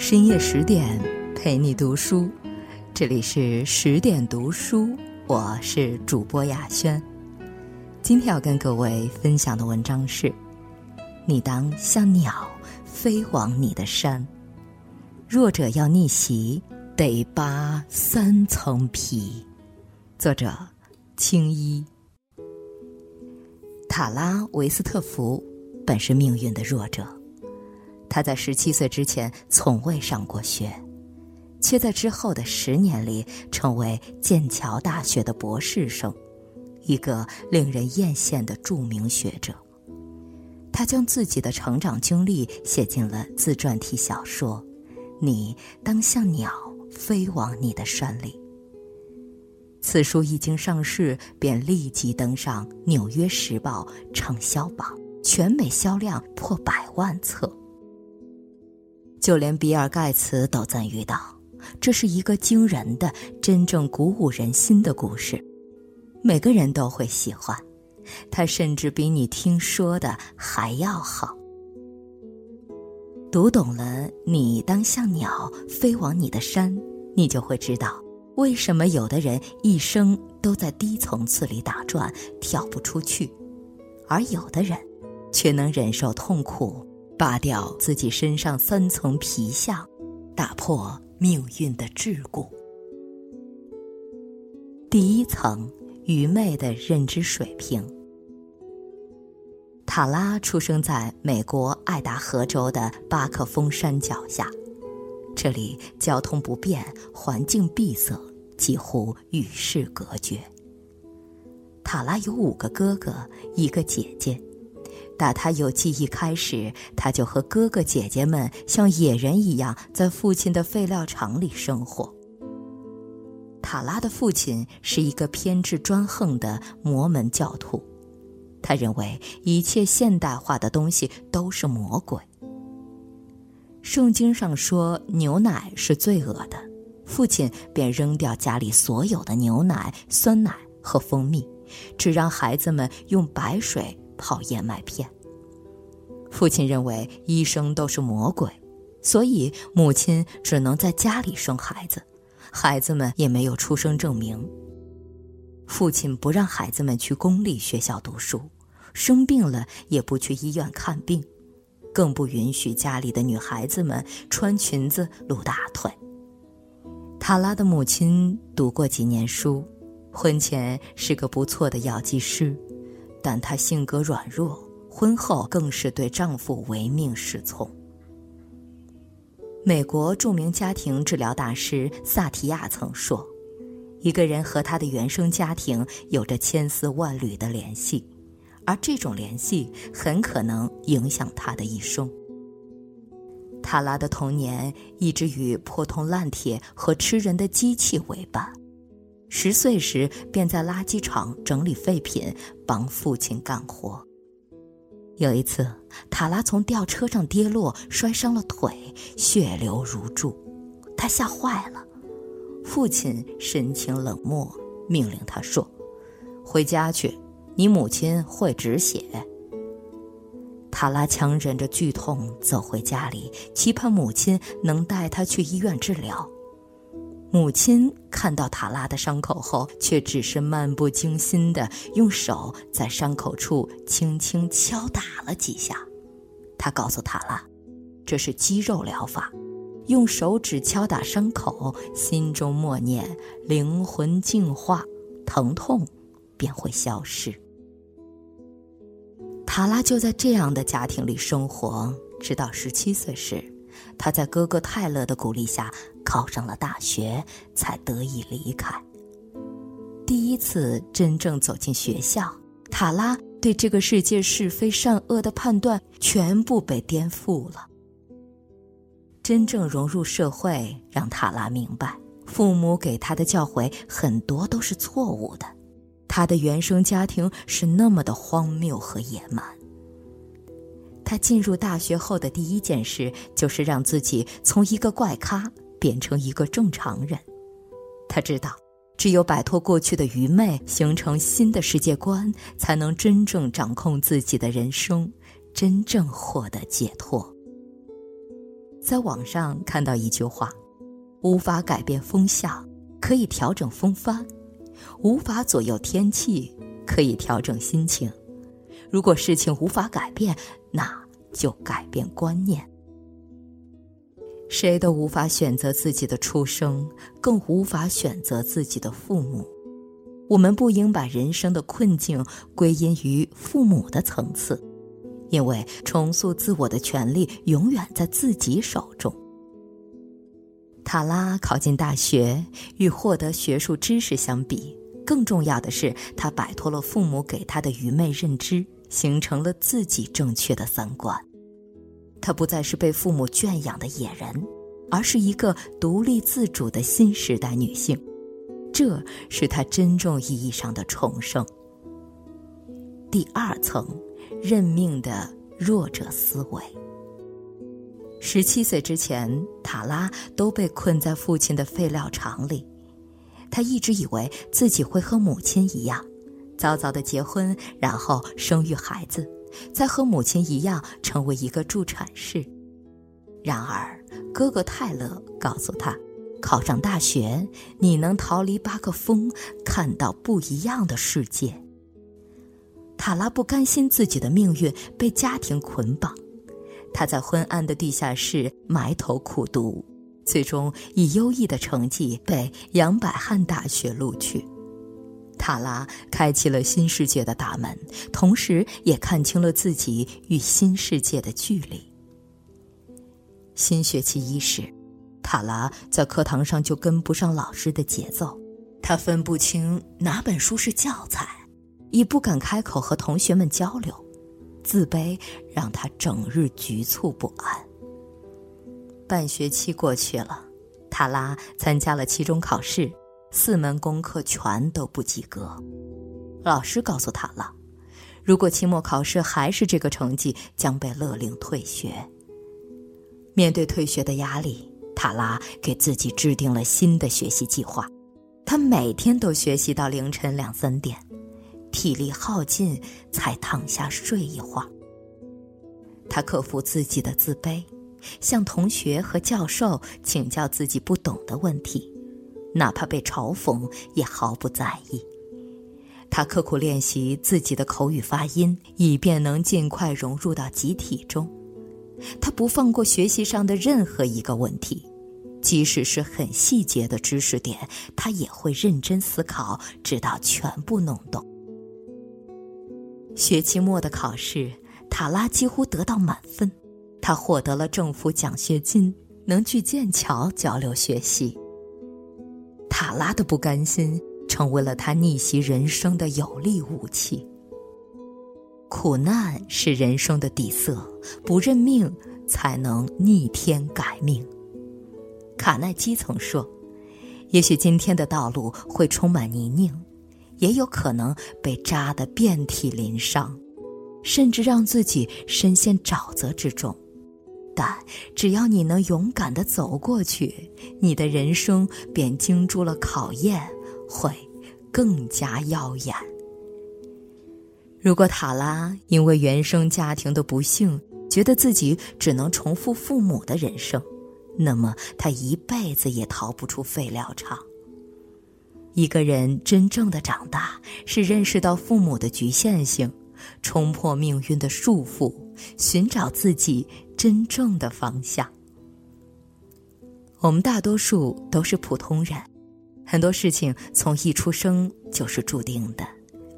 深夜十点陪你读书，这里是十点读书，我是主播雅轩。今天要跟各位分享的文章是：你当像鸟飞往你的山，弱者要逆袭得扒三层皮。作者：青衣。塔拉维斯特福本是命运的弱者。他在十七岁之前从未上过学，却在之后的十年里成为剑桥大学的博士生，一个令人艳羡的著名学者。他将自己的成长经历写进了自传体小说《你当像鸟飞往你的山里》。此书一经上市，便立即登上《纽约时报》畅销榜，全美销量破百万册。就连比尔·盖茨都赞誉道：“这是一个惊人的、真正鼓舞人心的故事，每个人都会喜欢。它甚至比你听说的还要好。”读懂了，你当像鸟飞往你的山，你就会知道，为什么有的人一生都在低层次里打转，跳不出去，而有的人却能忍受痛苦。扒掉自己身上三层皮相，打破命运的桎梏。第一层，愚昧的认知水平。塔拉出生在美国爱达荷州的巴克峰山脚下，这里交通不便，环境闭塞，几乎与世隔绝。塔拉有五个哥哥，一个姐姐。打他有记忆开始，他就和哥哥姐姐们像野人一样，在父亲的废料厂里生活。塔拉的父亲是一个偏执专横的摩门教徒，他认为一切现代化的东西都是魔鬼。圣经上说牛奶是罪恶的，父亲便扔掉家里所有的牛奶、酸奶和蜂蜜，只让孩子们用白水。泡燕麦片。父亲认为医生都是魔鬼，所以母亲只能在家里生孩子，孩子们也没有出生证明。父亲不让孩子们去公立学校读书，生病了也不去医院看病，更不允许家里的女孩子们穿裙子露大腿。塔拉的母亲读过几年书，婚前是个不错的药剂师。但她性格软弱，婚后更是对丈夫唯命是从。美国著名家庭治疗大师萨提亚曾说：“一个人和他的原生家庭有着千丝万缕的联系，而这种联系很可能影响他的一生。”塔拉的童年一直与破铜烂铁和吃人的机器为伴。十岁时，便在垃圾场整理废品，帮父亲干活。有一次，塔拉从吊车上跌落，摔伤了腿，血流如注，他吓坏了。父亲神情冷漠，命令他说：“回家去，你母亲会止血。”塔拉强忍着剧痛走回家里，期盼母亲能带他去医院治疗。母亲看到塔拉的伤口后，却只是漫不经心地用手在伤口处轻轻敲打了几下。他告诉塔拉，这是肌肉疗法，用手指敲打伤口，心中默念“灵魂净化”，疼痛便会消失。塔拉就在这样的家庭里生活，直到十七岁时。他在哥哥泰勒的鼓励下考上了大学，才得以离开。第一次真正走进学校，塔拉对这个世界是非善恶的判断全部被颠覆了。真正融入社会，让塔拉明白，父母给他的教诲很多都是错误的，他的原生家庭是那么的荒谬和野蛮。他进入大学后的第一件事，就是让自己从一个怪咖变成一个正常人。他知道，只有摆脱过去的愚昧，形成新的世界观，才能真正掌控自己的人生，真正获得解脱。在网上看到一句话：“无法改变风向，可以调整风帆；无法左右天气，可以调整心情。如果事情无法改变，那就改变观念。”谁都无法选择自己的出生，更无法选择自己的父母。我们不应把人生的困境归因于父母的层次，因为重塑自我的权利永远在自己手中。塔拉考进大学，与获得学术知识相比，更重要的是，他摆脱了父母给他的愚昧认知，形成了自己正确的三观。她不再是被父母圈养的野人，而是一个独立自主的新时代女性，这是她真正意义上的重生。第二层，认命的弱者思维。十七岁之前，塔拉都被困在父亲的废料厂里，她一直以为自己会和母亲一样，早早的结婚，然后生育孩子。再和母亲一样成为一个助产士。然而，哥哥泰勒告诉他，考上大学，你能逃离巴克峰，看到不一样的世界。塔拉不甘心自己的命运被家庭捆绑，他在昏暗的地下室埋头苦读，最终以优异的成绩被杨百翰大学录取。塔拉开启了新世界的大门，同时也看清了自己与新世界的距离。新学期伊始，塔拉在课堂上就跟不上老师的节奏，他分不清哪本书是教材，也不敢开口和同学们交流，自卑让他整日局促不安。半学期过去了，塔拉参加了期中考试。四门功课全都不及格，老师告诉他了，如果期末考试还是这个成绩，将被勒令退学。面对退学的压力，塔拉给自己制定了新的学习计划。他每天都学习到凌晨两三点，体力耗尽才躺下睡一会儿。他克服自己的自卑，向同学和教授请教自己不懂的问题。哪怕被嘲讽，也毫不在意。他刻苦练习自己的口语发音，以便能尽快融入到集体中。他不放过学习上的任何一个问题，即使是很细节的知识点，他也会认真思考，直到全部弄懂。学期末的考试，塔拉几乎得到满分，他获得了政府奖学金，能去剑桥交流学习。塔拉的不甘心成为了他逆袭人生的有力武器。苦难是人生的底色，不认命才能逆天改命。卡耐基曾说：“也许今天的道路会充满泥泞，也有可能被扎得遍体鳞伤，甚至让自己深陷沼泽之中。”但只要你能勇敢的走过去，你的人生便经住了考验，会更加耀眼。如果塔拉因为原生家庭的不幸，觉得自己只能重复父母的人生，那么他一辈子也逃不出废料厂。一个人真正的长大，是认识到父母的局限性，冲破命运的束缚，寻找自己。真正的方向。我们大多数都是普通人，很多事情从一出生就是注定的，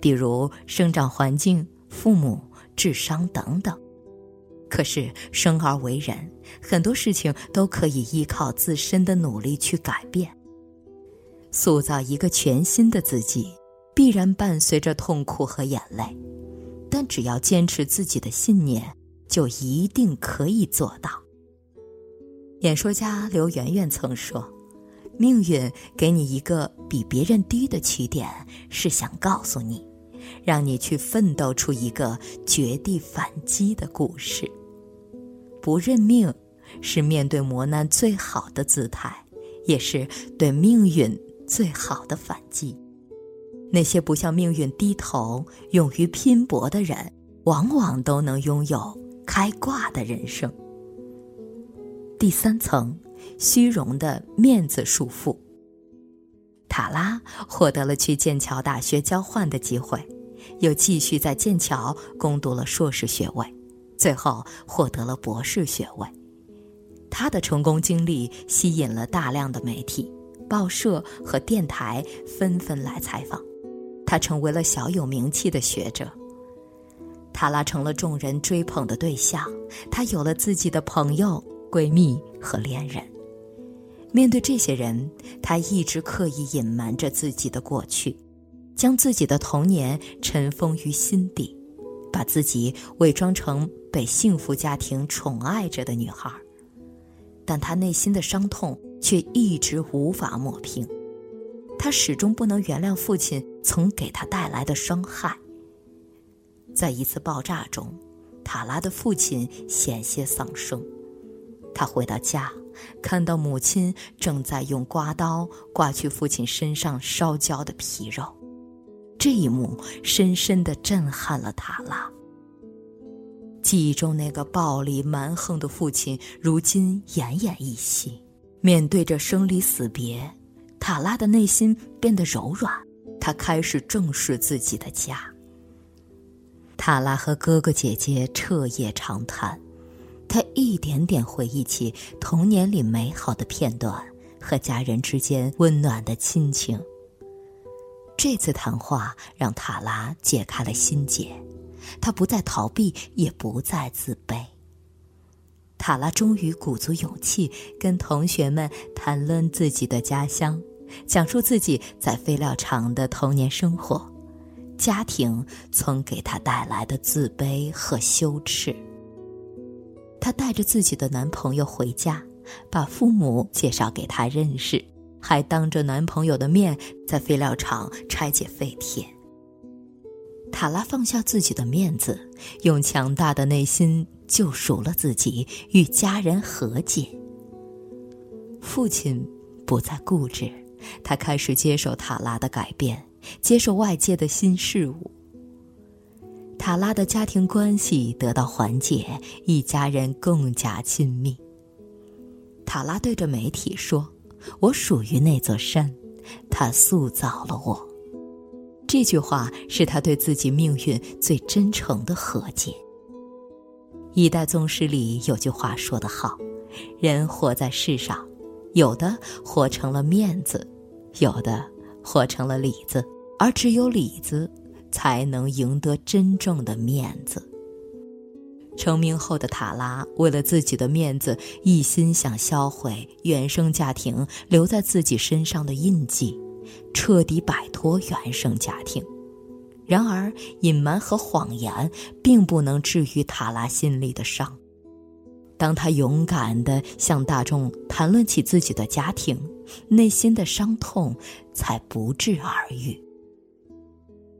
比如生长环境、父母、智商等等。可是生而为人，很多事情都可以依靠自身的努力去改变。塑造一个全新的自己，必然伴随着痛苦和眼泪，但只要坚持自己的信念。就一定可以做到。演说家刘媛媛曾说：“命运给你一个比别人低的起点，是想告诉你，让你去奋斗出一个绝地反击的故事。不认命，是面对磨难最好的姿态，也是对命运最好的反击。那些不向命运低头、勇于拼搏的人，往往都能拥有。”开挂的人生。第三层，虚荣的面子束缚。塔拉获得了去剑桥大学交换的机会，又继续在剑桥攻读了硕士学位，最后获得了博士学位。他的成功经历吸引了大量的媒体、报社和电台纷纷来采访，他成为了小有名气的学者。塔拉成了众人追捧的对象，她有了自己的朋友、闺蜜和恋人。面对这些人，她一直刻意隐瞒着自己的过去，将自己的童年尘封于心底，把自己伪装成被幸福家庭宠爱着的女孩。但她内心的伤痛却一直无法抹平，她始终不能原谅父亲曾给她带来的伤害。在一次爆炸中，塔拉的父亲险些丧生。他回到家，看到母亲正在用刮刀刮去父亲身上烧焦的皮肉，这一幕深深的震撼了塔拉。记忆中那个暴力蛮横的父亲，如今奄奄一息。面对着生离死别，塔拉的内心变得柔软，他开始正视自己的家。塔拉和哥哥姐姐彻夜长谈，他一点点回忆起童年里美好的片段和家人之间温暖的亲情。这次谈话让塔拉解开了心结，他不再逃避，也不再自卑。塔拉终于鼓足勇气跟同学们谈论自己的家乡，讲述自己在废料厂的童年生活。家庭曾给她带来的自卑和羞耻。她带着自己的男朋友回家，把父母介绍给他认识，还当着男朋友的面在废料厂拆解废铁。塔拉放下自己的面子，用强大的内心救赎了自己，与家人和解。父亲不再固执，他开始接受塔拉的改变。接受外界的新事物，塔拉的家庭关系得到缓解，一家人更加亲密。塔拉对着媒体说：“我属于那座山，它塑造了我。”这句话是他对自己命运最真诚的和解。一代宗师里有句话说得好：“人活在世上，有的活成了面子，有的……”活成了里子，而只有里子，才能赢得真正的面子。成名后的塔拉，为了自己的面子，一心想销毁原生家庭留在自己身上的印记，彻底摆脱原生家庭。然而，隐瞒和谎言并不能治愈塔拉心里的伤。当他勇敢地向大众谈论起自己的家庭，内心的伤痛才不治而愈。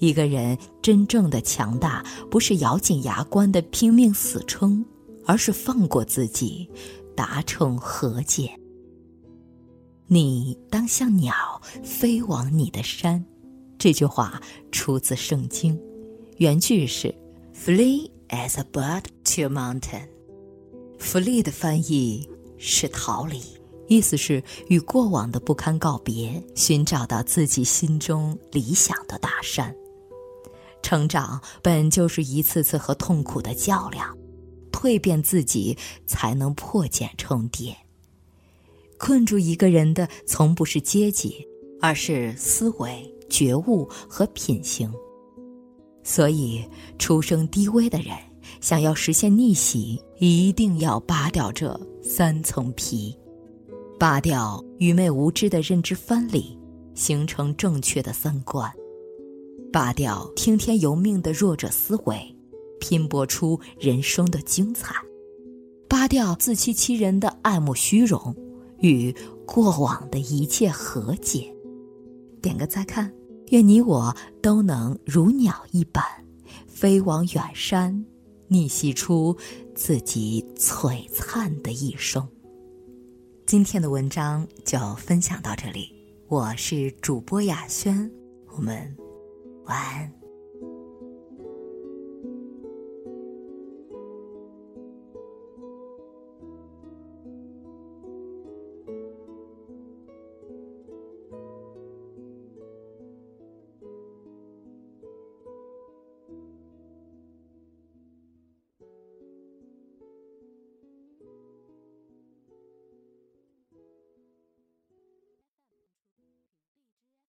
一个人真正的强大，不是咬紧牙关的拼命死撑，而是放过自己，达成和解。你当像鸟飞往你的山，这句话出自圣经，原句是 “Flee as a bird to a mountain”。“Flee” 的翻译是逃离，意思是与过往的不堪告别，寻找到自己心中理想的大山。成长本就是一次次和痛苦的较量，蜕变自己才能破茧成蝶。困住一个人的从不是阶级，而是思维、觉悟和品行。所以，出生低微的人。想要实现逆袭，一定要扒掉这三层皮，扒掉愚昧无知的认知藩篱，形成正确的三观；拔掉听天由命的弱者思维，拼搏出人生的精彩；拔掉自欺欺人的爱慕虚荣，与过往的一切和解。点个再看，愿你我都能如鸟一般，飞往远山。逆袭出自己璀璨的一生。今天的文章就分享到这里，我是主播雅轩，我们晚安。